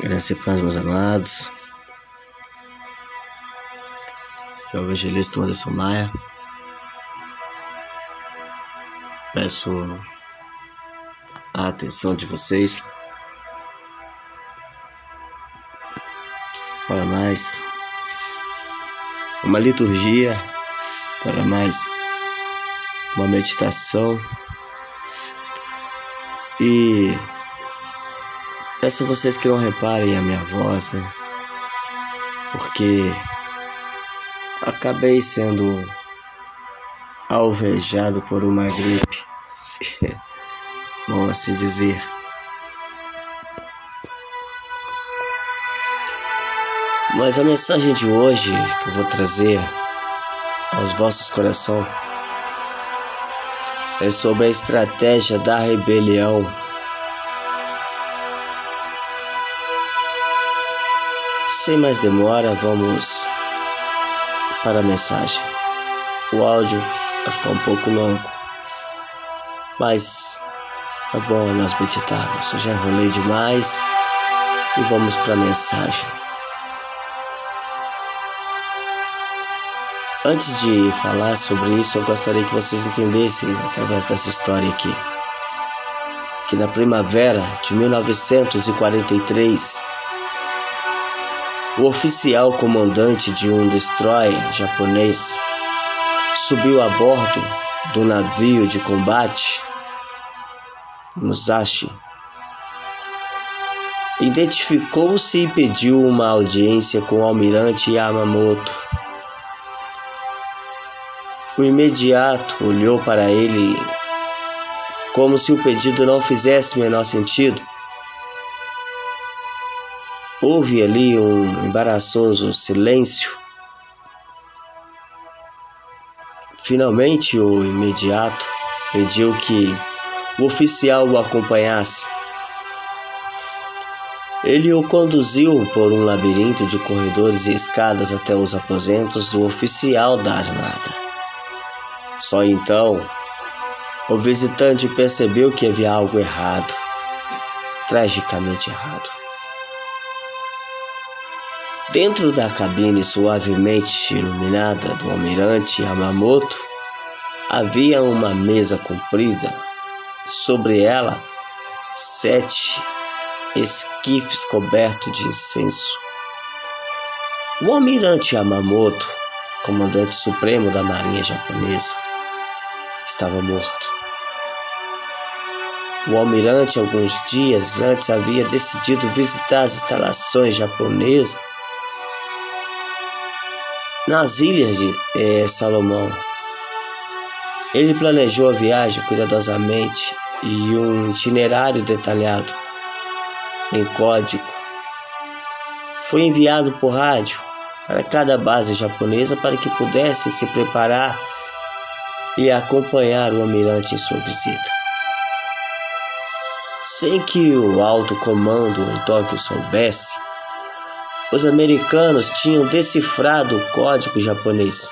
Graças e paz, meus amados. Aqui é o evangelista Anderson Maia. Peço a atenção de vocês para mais uma liturgia, para mais uma meditação e Peço vocês que não reparem a minha voz, né? Porque acabei sendo alvejado por uma gripe, vamos assim dizer. Mas a mensagem de hoje que eu vou trazer aos vossos corações é sobre a estratégia da rebelião. Sem mais demora, vamos para a mensagem. O áudio vai ficar um pouco longo, mas é bom nós meditarmos. Eu já enrolei demais e vamos para a mensagem. Antes de falar sobre isso, eu gostaria que vocês entendessem, através dessa história aqui, que na primavera de 1943, o oficial comandante de um destroyer japonês subiu a bordo do navio de combate Musashi. Identificou-se e pediu uma audiência com o almirante Yamamoto. O imediato olhou para ele como se o pedido não fizesse menor sentido Houve ali um embaraçoso silêncio. Finalmente, o imediato pediu que o oficial o acompanhasse. Ele o conduziu por um labirinto de corredores e escadas até os aposentos do oficial da armada. Só então, o visitante percebeu que havia algo errado, tragicamente errado. Dentro da cabine suavemente iluminada do almirante Yamamoto, havia uma mesa comprida. Sobre ela, sete esquifes cobertos de incenso. O almirante Yamamoto, comandante supremo da marinha japonesa, estava morto. O almirante, alguns dias antes, havia decidido visitar as instalações japonesas nas ilhas de é, Salomão. Ele planejou a viagem cuidadosamente e um itinerário detalhado em código foi enviado por rádio para cada base japonesa para que pudessem se preparar e acompanhar o almirante em sua visita. Sem que o alto comando em Tóquio soubesse, os americanos tinham decifrado o código japonês.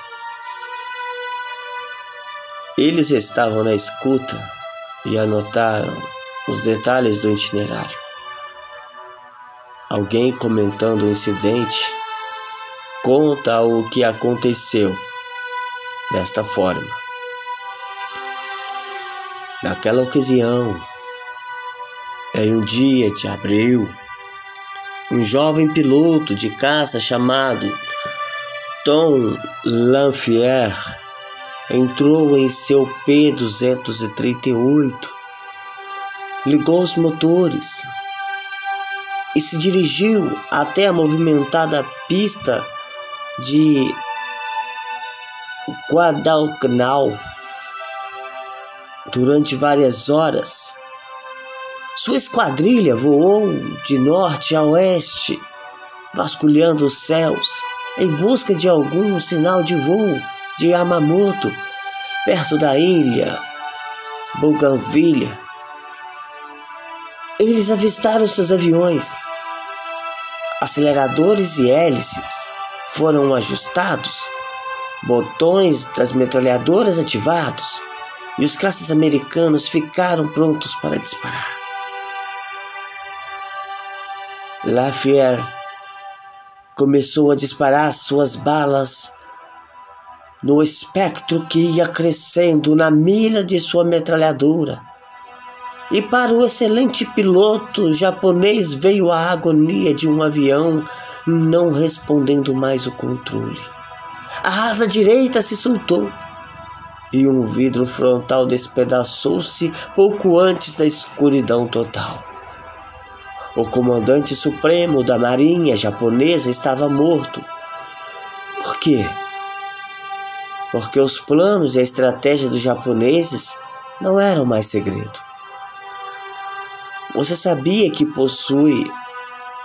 Eles estavam na escuta e anotaram os detalhes do itinerário. Alguém comentando o incidente conta o que aconteceu desta forma. Naquela ocasião, em um dia de abril um jovem piloto de caça chamado Tom Lanfier entrou em seu P-238, ligou os motores e se dirigiu até a movimentada pista de Guadalcanal. Durante várias horas sua esquadrilha voou de norte a oeste, vasculhando os céus em busca de algum sinal de voo de Yamamoto, perto da ilha Bougainville. Eles avistaram seus aviões. Aceleradores e hélices foram ajustados, botões das metralhadoras ativados e os caças americanos ficaram prontos para disparar. Lafayette começou a disparar suas balas no espectro que ia crescendo na mira de sua metralhadora. E para o excelente piloto japonês veio a agonia de um avião não respondendo mais o controle. A asa direita se soltou e um vidro frontal despedaçou-se pouco antes da escuridão total. O comandante supremo da marinha japonesa estava morto. Por quê? porque os planos e a estratégia dos japoneses não eram mais segredo. Você sabia que possui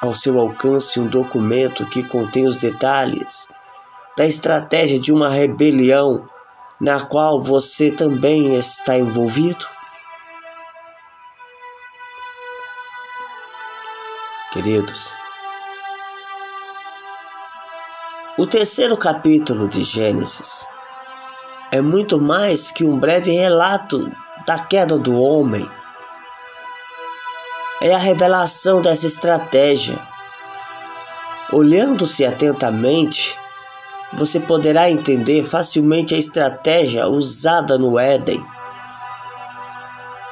ao seu alcance um documento que contém os detalhes da estratégia de uma rebelião na qual você também está envolvido? Queridos, o terceiro capítulo de Gênesis é muito mais que um breve relato da queda do homem. É a revelação dessa estratégia. Olhando-se atentamente, você poderá entender facilmente a estratégia usada no Éden.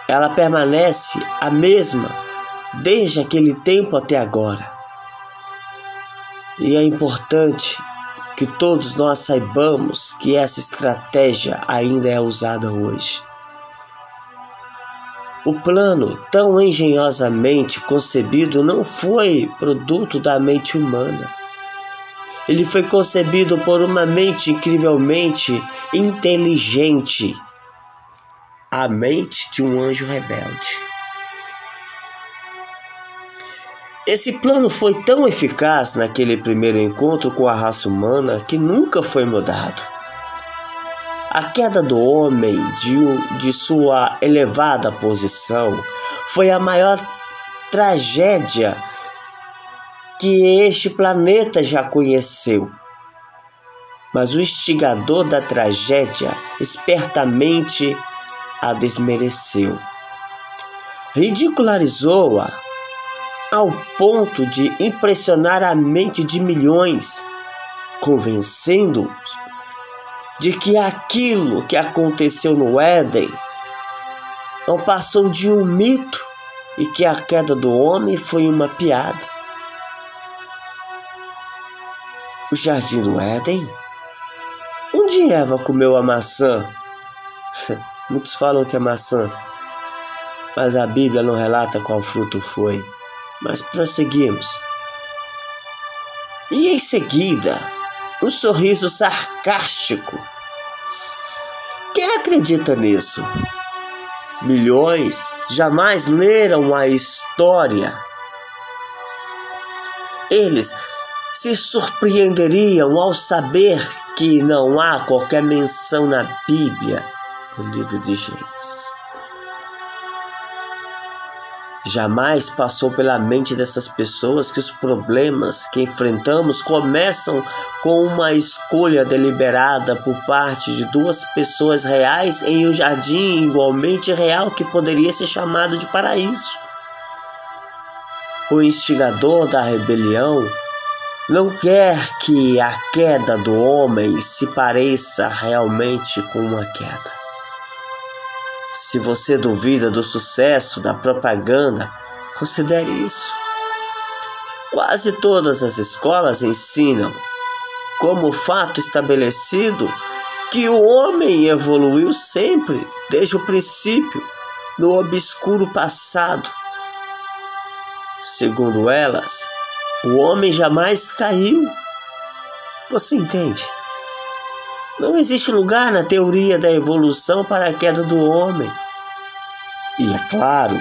Ela permanece a mesma desde aquele tempo até agora. E é importante que todos nós saibamos que essa estratégia ainda é usada hoje. O plano, tão engenhosamente concebido, não foi produto da mente humana. Ele foi concebido por uma mente incrivelmente inteligente a mente de um anjo rebelde. Esse plano foi tão eficaz naquele primeiro encontro com a raça humana que nunca foi mudado. A queda do homem de, de sua elevada posição foi a maior tragédia que este planeta já conheceu. Mas o instigador da tragédia espertamente a desmereceu. Ridicularizou-a ao ponto de impressionar a mente de milhões, convencendo-os de que aquilo que aconteceu no Éden não passou de um mito e que a queda do homem foi uma piada. O jardim do Éden? Onde Eva comeu a maçã? Muitos falam que é maçã, mas a Bíblia não relata qual fruto foi mas prosseguimos. E em seguida, um sorriso sarcástico. Quem acredita nisso? Milhões jamais leram a história. Eles se surpreenderiam ao saber que não há qualquer menção na Bíblia, no livro de Gênesis. Jamais passou pela mente dessas pessoas que os problemas que enfrentamos começam com uma escolha deliberada por parte de duas pessoas reais em um jardim igualmente real que poderia ser chamado de paraíso. O instigador da rebelião não quer que a queda do homem se pareça realmente com uma queda. Se você duvida do sucesso da propaganda, considere isso. Quase todas as escolas ensinam, como fato estabelecido, que o homem evoluiu sempre, desde o princípio, no obscuro passado. Segundo elas, o homem jamais caiu. Você entende? Não existe lugar na teoria da evolução para a queda do homem. E é claro,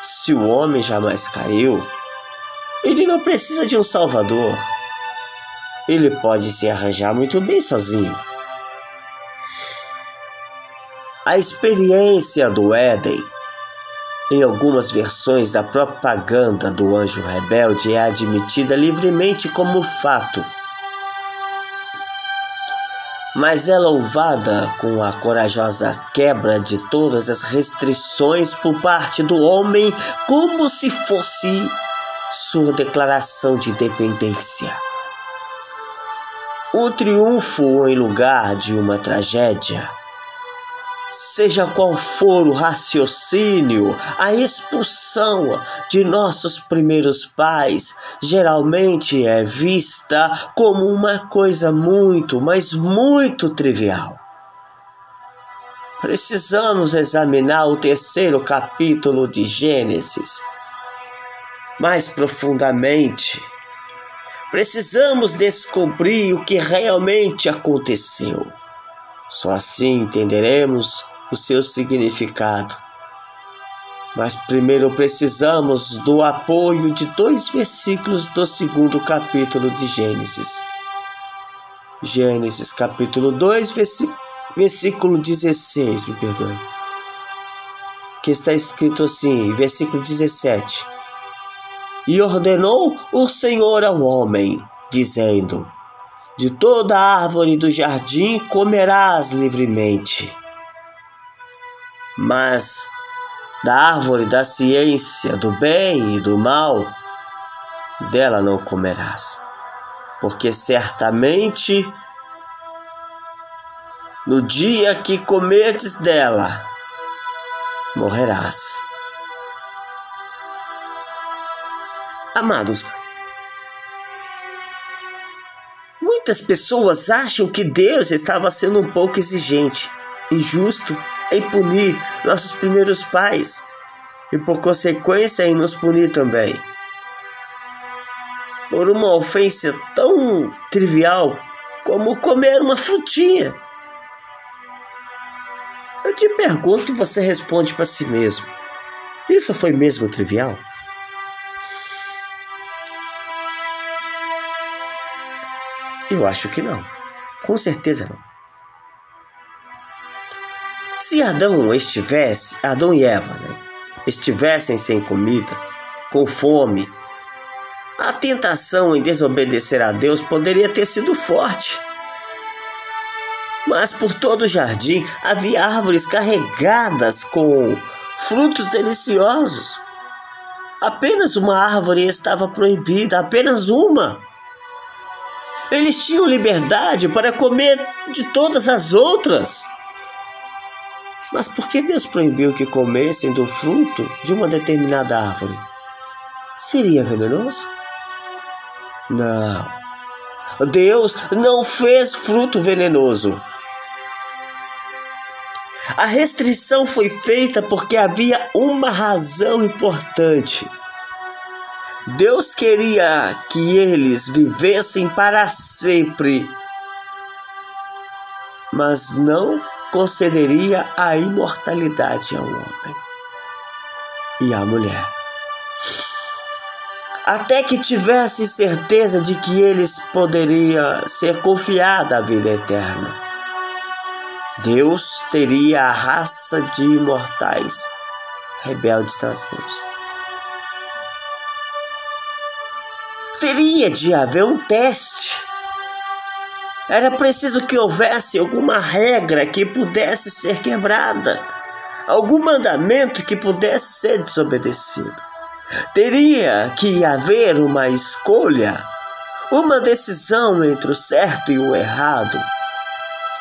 se o homem jamais caiu, ele não precisa de um salvador. Ele pode se arranjar muito bem sozinho. A experiência do Éden, em algumas versões da propaganda do anjo rebelde, é admitida livremente como fato mas é louvada com a corajosa quebra de todas as restrições por parte do homem, como se fosse sua declaração de independência. O triunfo em lugar de uma tragédia. Seja qual for o raciocínio, a expulsão de nossos primeiros pais geralmente é vista como uma coisa muito, mas muito trivial. Precisamos examinar o terceiro capítulo de Gênesis mais profundamente. Precisamos descobrir o que realmente aconteceu. Só assim entenderemos o seu significado. Mas primeiro precisamos do apoio de dois versículos do segundo capítulo de Gênesis. Gênesis capítulo 2, versículo 16, me perdoe. Que está escrito assim, versículo 17. E ordenou o Senhor ao homem, dizendo: de toda árvore do jardim comerás livremente. Mas da árvore da ciência do bem e do mal, dela não comerás, porque certamente no dia que comeres dela, morrerás. Amados, Muitas pessoas acham que Deus estava sendo um pouco exigente, injusto em punir nossos primeiros pais e, por consequência, em nos punir também. Por uma ofensa tão trivial como comer uma frutinha. Eu te pergunto e você responde para si mesmo: Isso foi mesmo trivial? Eu acho que não. Com certeza não. Se Adão estivesse, Adão e Eva, né, estivessem sem comida, com fome, a tentação em desobedecer a Deus poderia ter sido forte. Mas por todo o jardim havia árvores carregadas com frutos deliciosos. Apenas uma árvore estava proibida, apenas uma. Eles tinham liberdade para comer de todas as outras. Mas por que Deus proibiu que comessem do fruto de uma determinada árvore? Seria venenoso? Não. Deus não fez fruto venenoso. A restrição foi feita porque havia uma razão importante. Deus queria que eles vivessem para sempre, mas não concederia a imortalidade ao homem e à mulher. Até que tivesse certeza de que eles poderiam ser confiada a vida eterna. Deus teria a raça de imortais rebeldes nas mãos. Teria de haver um teste. Era preciso que houvesse alguma regra que pudesse ser quebrada, algum mandamento que pudesse ser desobedecido. Teria que haver uma escolha, uma decisão entre o certo e o errado.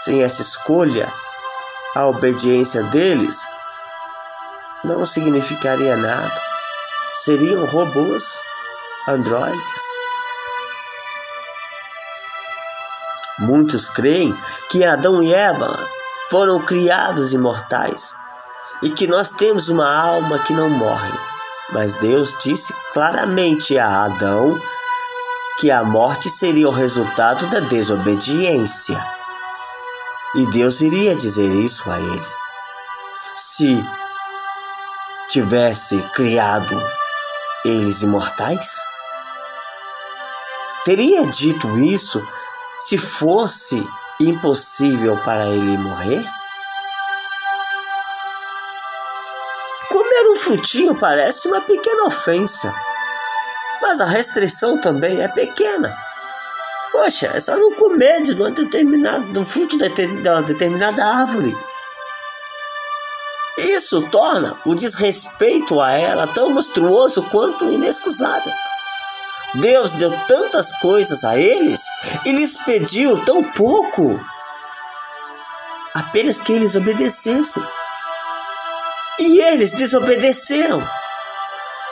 Sem essa escolha, a obediência deles não significaria nada. Seriam robôs androides. Muitos creem que Adão e Eva foram criados imortais e que nós temos uma alma que não morre. Mas Deus disse claramente a Adão que a morte seria o resultado da desobediência. E Deus iria dizer isso a ele. Se tivesse criado eles imortais? Teria dito isso se fosse impossível para ele morrer? Comer um frutinho parece uma pequena ofensa, mas a restrição também é pequena. Poxa, é só não comer de um determinado, do fruto de uma determinada árvore. Isso torna o desrespeito a ela tão monstruoso quanto inexcusável. Deus deu tantas coisas a eles e lhes pediu tão pouco. Apenas que eles obedecessem. E eles desobedeceram.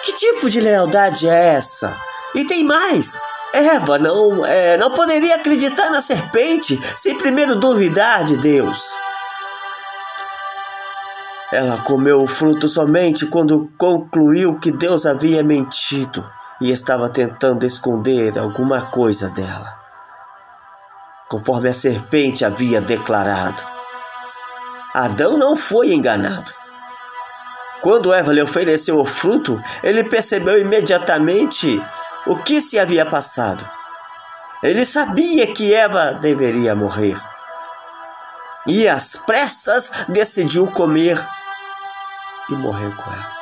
Que tipo de lealdade é essa? E tem mais. Eva não, é, não poderia acreditar na serpente sem primeiro duvidar de Deus. Ela comeu o fruto somente quando concluiu que Deus havia mentido e estava tentando esconder alguma coisa dela, conforme a serpente havia declarado. Adão não foi enganado. Quando Eva lhe ofereceu o fruto, ele percebeu imediatamente o que se havia passado. Ele sabia que Eva deveria morrer. E às pressas decidiu comer e morrer com ela.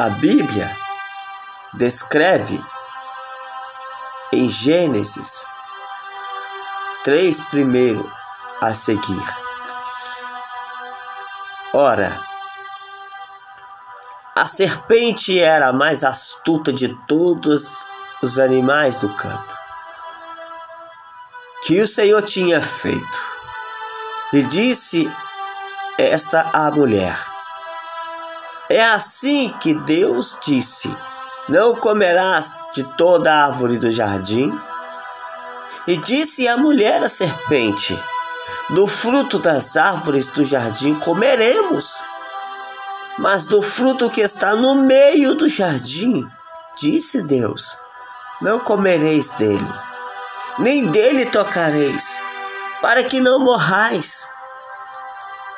A Bíblia descreve em Gênesis três primeiro a seguir. Ora, a serpente era a mais astuta de todos os animais do campo que o Senhor tinha feito. E disse esta à mulher: é assim que Deus disse: Não comerás de toda a árvore do jardim? E disse a mulher à serpente: Do fruto das árvores do jardim comeremos, mas do fruto que está no meio do jardim, disse Deus: Não comereis dele, nem dele tocareis, para que não morrais.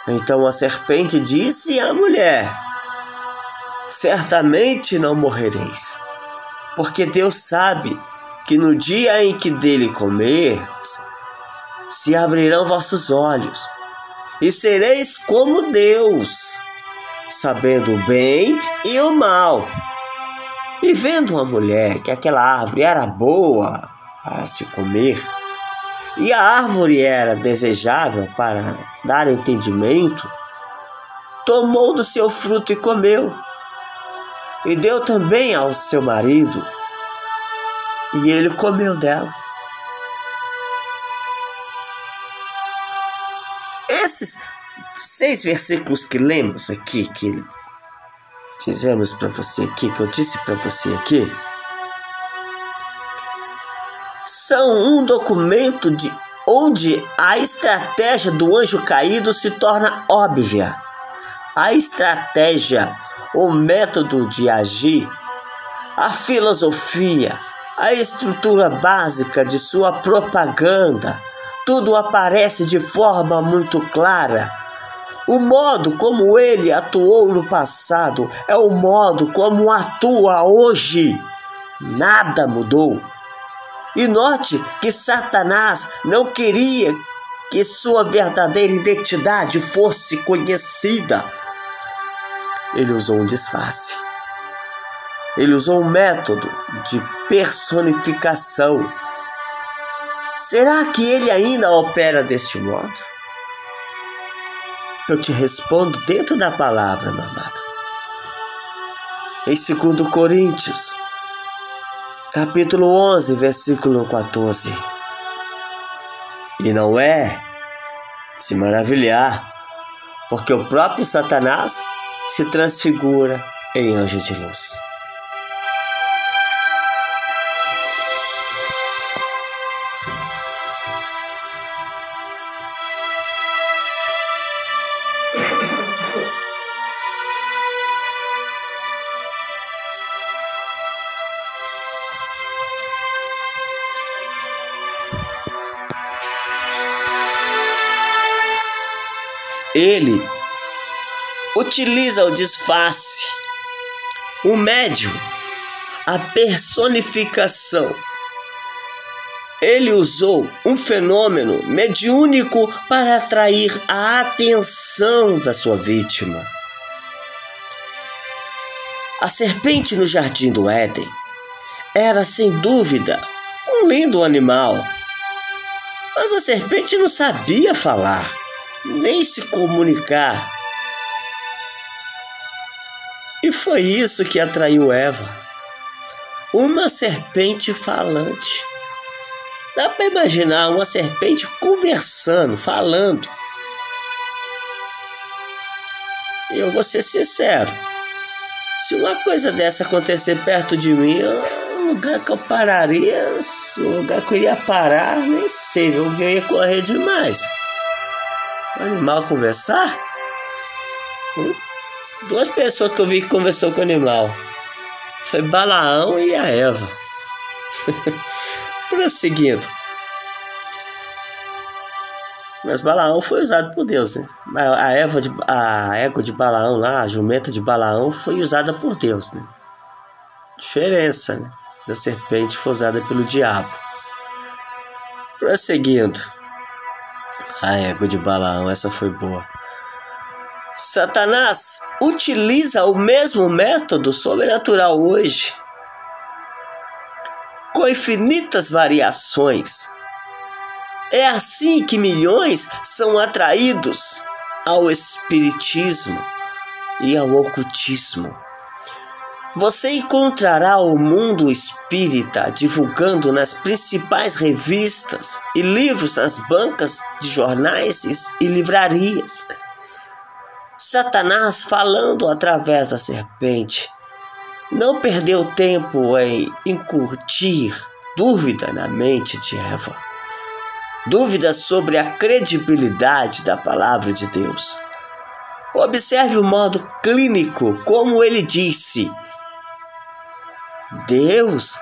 Então a serpente disse à mulher: certamente não morrereis. Porque Deus sabe que no dia em que dele comer, se abrirão vossos olhos e sereis como Deus, sabendo o bem e o mal. E vendo uma mulher que aquela árvore era boa para se comer, e a árvore era desejável para dar entendimento, tomou do seu fruto e comeu e deu também ao seu marido, e ele comeu dela. Esses seis versículos que lemos aqui, que dizemos para você aqui, que eu disse para você aqui, são um documento de onde a estratégia do anjo caído se torna óbvia. A estratégia o método de agir, a filosofia, a estrutura básica de sua propaganda, tudo aparece de forma muito clara. O modo como ele atuou no passado é o modo como atua hoje. Nada mudou. E note que Satanás não queria que sua verdadeira identidade fosse conhecida ele usou um disfarce. Ele usou um método de personificação. Será que ele ainda opera deste modo? Eu te respondo dentro da palavra, meu amado. Em 2 Coríntios, capítulo 11, versículo 14. E não é se maravilhar, porque o próprio Satanás se transfigura em anjo de luz. Ele utiliza o disfarce, o médium, a personificação. Ele usou um fenômeno mediúnico para atrair a atenção da sua vítima. A serpente no jardim do Éden era sem dúvida um lindo animal. Mas a serpente não sabia falar, nem se comunicar E foi isso que atraiu Eva. Uma serpente falante. Dá para imaginar uma serpente conversando, falando. Eu vou ser sincero. Se uma coisa dessa acontecer perto de mim, o lugar que eu pararia, o lugar que eu iria parar, nem sei, eu ia correr demais. O animal conversar? Duas pessoas que eu vi que conversou com o animal. Foi Balaão e a Eva. Prosseguindo. Mas Balaão foi usado por Deus, né? A Eva de, a égua de Balaão lá, a jumenta de Balaão foi usada por Deus, né? Diferença, né? Da serpente foi usada pelo diabo. Prosseguindo. A égua de Balaão, essa foi boa. Satanás utiliza o mesmo método sobrenatural hoje, com infinitas variações é assim que milhões são atraídos ao espiritismo e ao ocultismo. Você encontrará o mundo espírita divulgando nas principais revistas e livros das bancas de jornais e livrarias. Satanás falando através da serpente não perdeu tempo em incutir dúvida na mente de Eva dúvidas sobre a credibilidade da palavra de Deus. Observe o modo clínico, como ele disse: Deus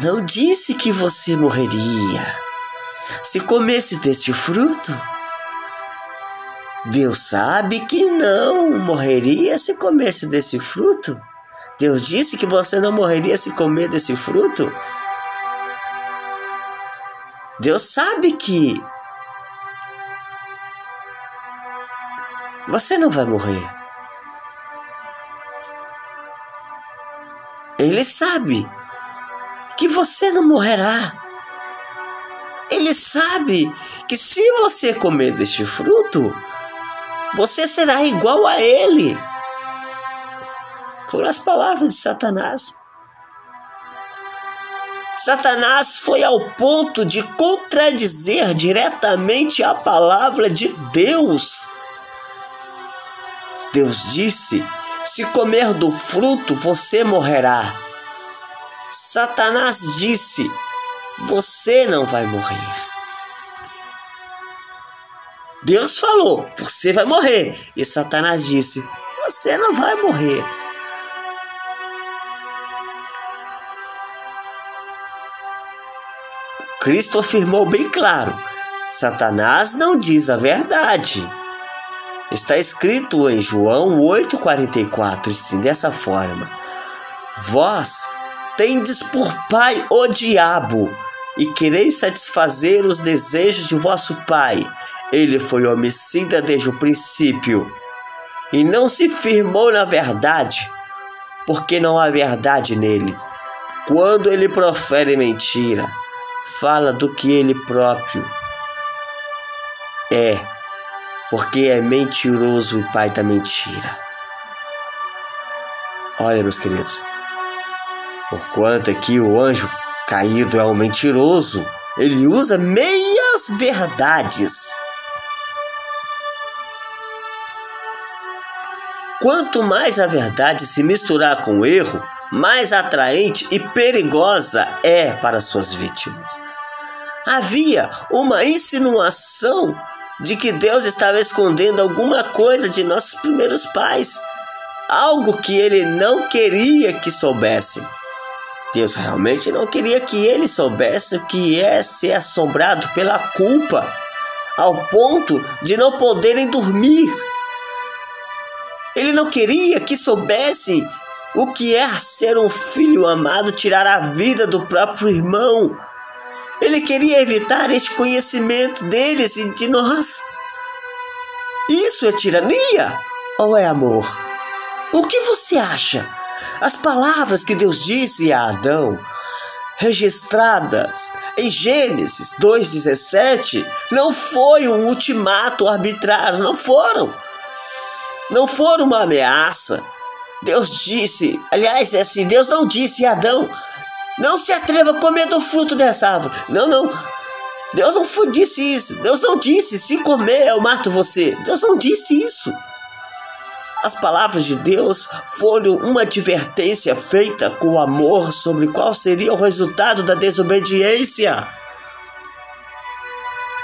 não disse que você morreria se comesse deste fruto. Deus sabe que não morreria se comesse desse fruto. Deus disse que você não morreria se comer desse fruto. Deus sabe que você não vai morrer. Ele sabe que você não morrerá. Ele sabe que se você comer deste fruto, você será igual a ele. Foram as palavras de Satanás. Satanás foi ao ponto de contradizer diretamente a palavra de Deus. Deus disse: Se comer do fruto, você morrerá. Satanás disse: Você não vai morrer. Deus falou: Você vai morrer. E Satanás disse: Você não vai morrer. Cristo afirmou bem claro: Satanás não diz a verdade. Está escrito em João 8,44, assim, dessa forma: Vós tendes por pai o diabo, e quereis satisfazer os desejos de vosso pai. Ele foi homicida desde o princípio, e não se firmou na verdade, porque não há verdade nele. Quando ele profere mentira, fala do que ele próprio é, porque é mentiroso e pai da mentira. Olha, meus queridos, porquanto aqui o anjo caído é um mentiroso, ele usa meias verdades. Quanto mais a verdade se misturar com o erro, mais atraente e perigosa é para suas vítimas. Havia uma insinuação de que Deus estava escondendo alguma coisa de nossos primeiros pais, algo que ele não queria que soubessem. Deus realmente não queria que ele soubesse o que é ser assombrado pela culpa, ao ponto de não poderem dormir. Ele não queria que soubesse o que é ser um filho amado tirar a vida do próprio irmão? Ele queria evitar este conhecimento deles e de nós. Isso é tirania ou é amor? O que você acha? As palavras que Deus disse a Adão, registradas em Gênesis 2,17, não foi um ultimato arbitrário, não foram. Não foram uma ameaça, Deus disse, aliás, é assim, Deus não disse a Adão, não se atreva a comer do fruto dessa árvore. Não, não. Deus não disse isso. Deus não disse, se comer eu mato você. Deus não disse isso. As palavras de Deus foram uma advertência feita com amor sobre qual seria o resultado da desobediência.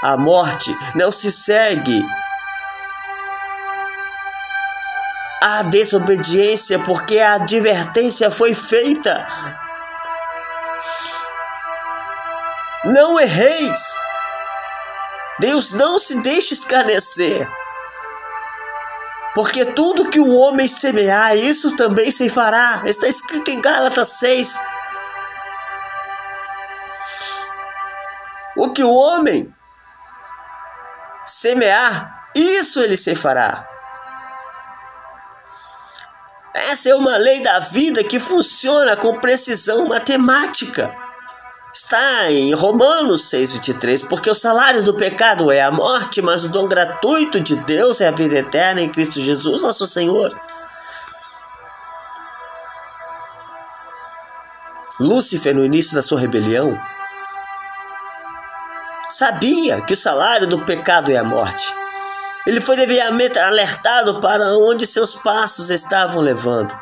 A morte não se segue à desobediência, porque a advertência foi feita. Não erreis. Deus não se deixa escarnecer. Porque tudo que o homem semear, isso também se fará. Está escrito em Gálatas 6. O que o homem semear, isso ele se fará. Essa é uma lei da vida que funciona com precisão matemática. Está em Romanos 6,23, porque o salário do pecado é a morte, mas o dom gratuito de Deus é a vida eterna em Cristo Jesus, nosso Senhor. Lúcifer, no início da sua rebelião, sabia que o salário do pecado é a morte. Ele foi devidamente alertado para onde seus passos estavam levando,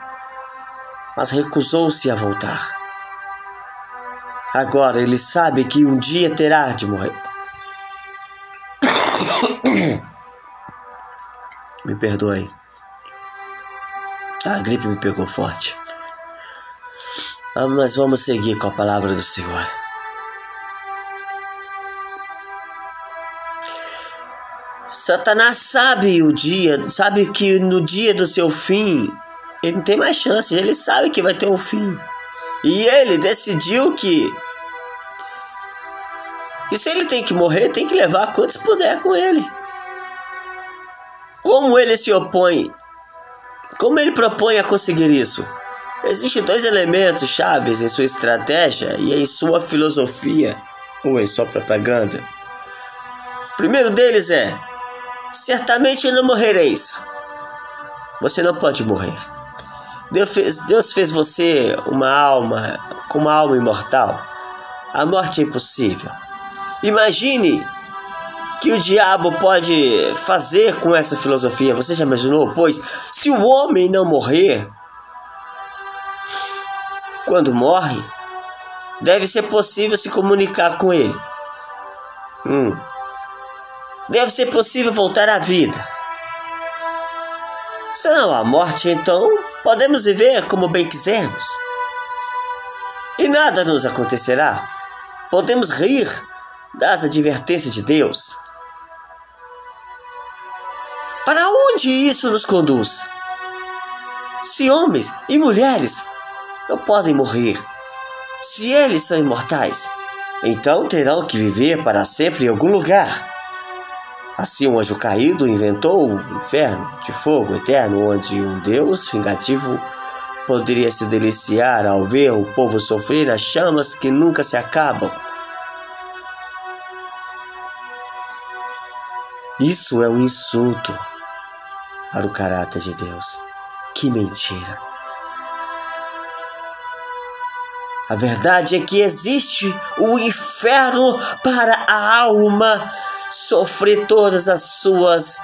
mas recusou-se a voltar. Agora ele sabe que um dia terá de morrer. me perdoem. A gripe me pegou forte. Mas vamos seguir com a palavra do Senhor. Satanás sabe o dia, sabe que no dia do seu fim ele não tem mais chance, ele sabe que vai ter um fim. E ele decidiu que que se ele tem que morrer, tem que levar quantos puder com ele. Como ele se opõe? Como ele propõe a conseguir isso? Existem dois elementos chaves em sua estratégia e em sua filosofia ou em sua propaganda. O primeiro deles é Certamente não morrereis. Você não pode morrer. Deus fez, Deus fez você uma alma, com uma alma imortal. A morte é impossível. Imagine que o diabo pode fazer com essa filosofia. Você já imaginou? Pois se o homem não morrer, quando morre, deve ser possível se comunicar com ele. Hum deve ser possível voltar à vida. Se não há morte, então podemos viver como bem quisermos. E nada nos acontecerá. Podemos rir das advertências de Deus. Para onde isso nos conduz? Se homens e mulheres não podem morrer, se eles são imortais, então terão que viver para sempre em algum lugar. Assim, um anjo caído inventou o inferno de fogo eterno, onde um Deus vingativo poderia se deliciar ao ver o povo sofrer as chamas que nunca se acabam. Isso é um insulto para o caráter de Deus. Que mentira! A verdade é que existe o inferno para a alma sofrer todas as suas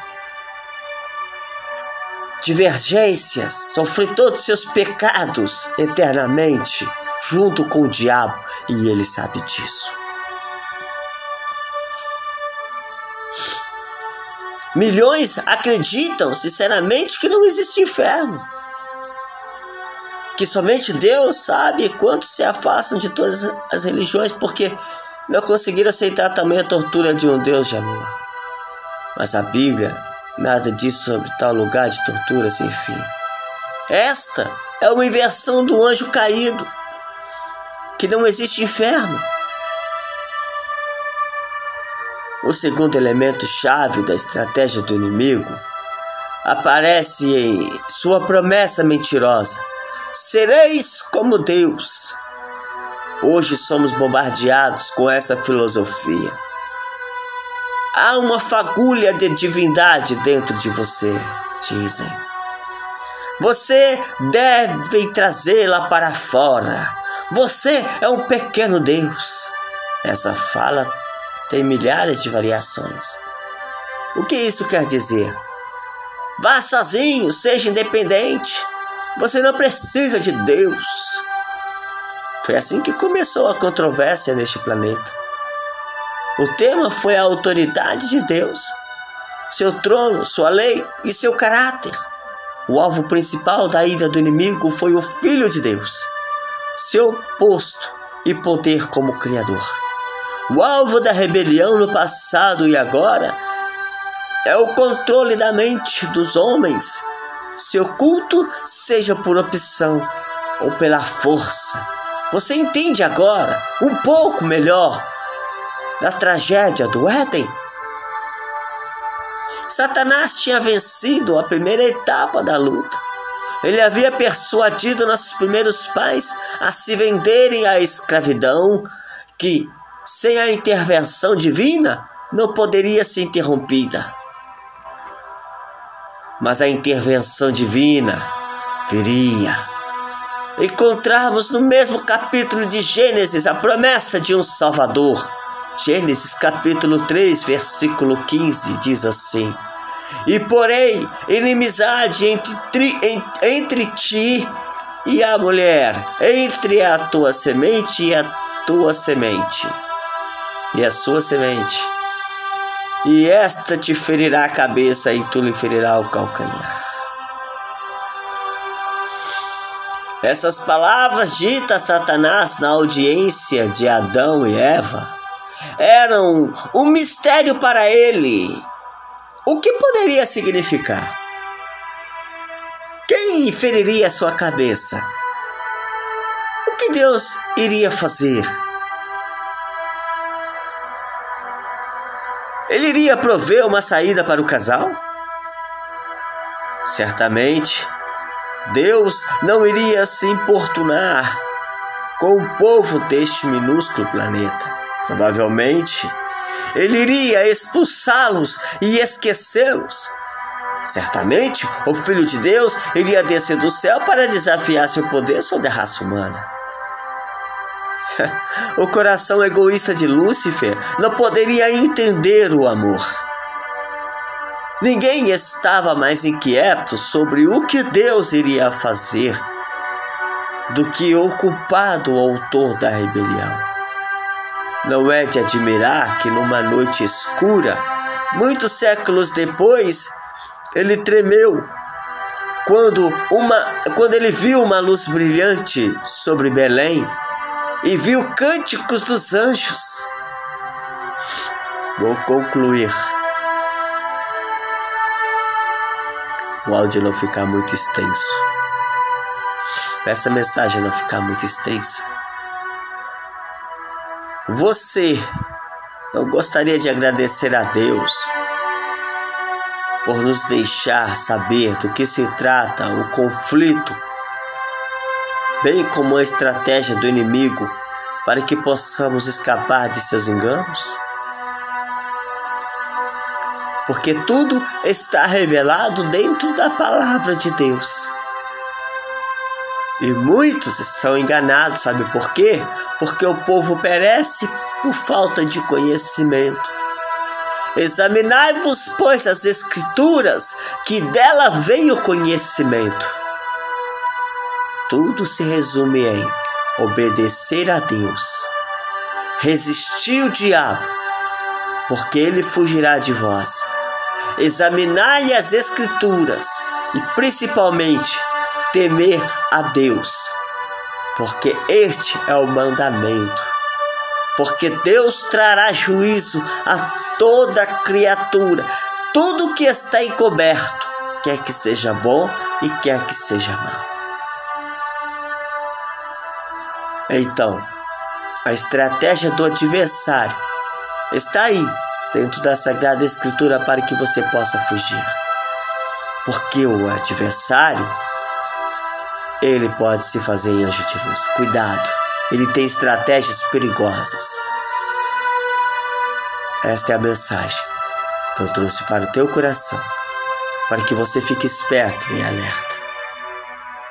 divergências, sofrer todos os seus pecados eternamente, junto com o diabo, e ele sabe disso. Milhões acreditam sinceramente que não existe inferno. Que somente Deus sabe quantos se afastam de todas as religiões, porque não conseguiram aceitar também a tortura de um Deus de amor. Mas a Bíblia nada diz sobre tal lugar de tortura sem fim. Esta é uma inversão do anjo caído, que não existe inferno. O segundo elemento chave da estratégia do inimigo aparece em sua promessa mentirosa: sereis como Deus. Hoje somos bombardeados com essa filosofia. Há uma fagulha de divindade dentro de você, dizem. Você deve trazê-la para fora. Você é um pequeno Deus. Essa fala tem milhares de variações. O que isso quer dizer? Vá sozinho, seja independente. Você não precisa de Deus. Foi assim que começou a controvérsia neste planeta. O tema foi a autoridade de Deus, seu trono, sua lei e seu caráter. O alvo principal da ira do inimigo foi o Filho de Deus, seu posto e poder como Criador. O alvo da rebelião no passado e agora é o controle da mente dos homens, seu culto seja por opção ou pela força. Você entende agora um pouco melhor da tragédia do Éden? Satanás tinha vencido a primeira etapa da luta. Ele havia persuadido nossos primeiros pais a se venderem à escravidão, que, sem a intervenção divina, não poderia ser interrompida mas a intervenção divina viria. Encontrarmos no mesmo capítulo de Gênesis a promessa de um Salvador. Gênesis capítulo 3, versículo 15 diz assim: E porém inimizade entre, entre ti e a mulher, entre a tua semente e a tua semente, e a sua semente e esta te ferirá a cabeça e tu lhe ferirá o calcanhar. Essas palavras ditas a Satanás na audiência de Adão e Eva eram um mistério para ele. O que poderia significar? Quem feriria sua cabeça? O que Deus iria fazer? Ele iria prover uma saída para o casal? Certamente, Deus não iria se importunar com o povo deste minúsculo planeta. Provavelmente, ele iria expulsá-los e esquecê-los. Certamente, o Filho de Deus iria descer do céu para desafiar seu poder sobre a raça humana. o coração egoísta de Lúcifer não poderia entender o amor. Ninguém estava mais inquieto sobre o que Deus iria fazer do que o culpado autor da rebelião. Não é de admirar que numa noite escura, muitos séculos depois, ele tremeu quando, uma, quando ele viu uma luz brilhante sobre Belém e viu cânticos dos anjos. Vou concluir. O áudio não ficar muito extenso. Essa mensagem não ficar muito extensa. Você não gostaria de agradecer a Deus por nos deixar saber do que se trata o conflito bem como a estratégia do inimigo para que possamos escapar de seus enganos? Porque tudo está revelado dentro da palavra de Deus. E muitos são enganados, sabe por quê? Porque o povo perece por falta de conhecimento. Examinai-vos, pois, as Escrituras, que dela vem o conhecimento tudo se resume em obedecer a Deus, resistir o diabo, porque ele fugirá de vós. Examinai as Escrituras e principalmente temer a Deus, porque este é o mandamento. Porque Deus trará juízo a toda criatura, tudo que está encoberto, quer que seja bom e quer que seja mal. Então, a estratégia do adversário está aí, dentro da Sagrada Escritura, para que você possa fugir. Porque o adversário, ele pode se fazer anjo de luz. Cuidado, ele tem estratégias perigosas. Esta é a mensagem que eu trouxe para o teu coração, para que você fique esperto e alerta.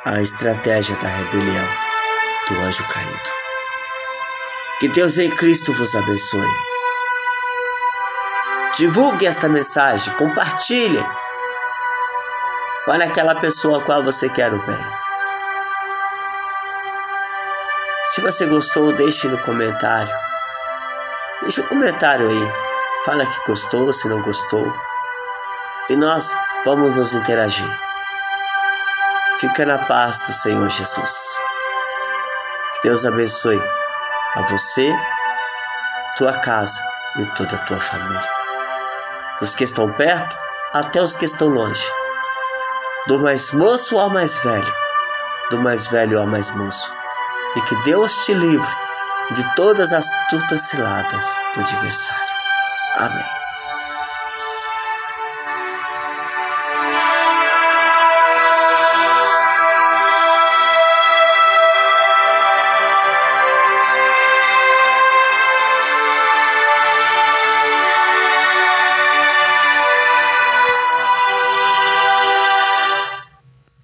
a estratégia da rebelião do anjo caído. Que Deus em Cristo vos abençoe. Divulgue esta mensagem, compartilhe para aquela pessoa a qual você quer o bem. Se você gostou, deixe no comentário. Deixe um comentário aí. Fala que gostou, se não gostou. E nós vamos nos interagir. Fica na paz do Senhor Jesus. Que Deus abençoe a você, tua casa e toda a tua família. Dos que estão perto até os que estão longe. Do mais moço ao mais velho, do mais velho ao mais moço. E que Deus te livre de todas as turtas ciladas do adversário. Amém.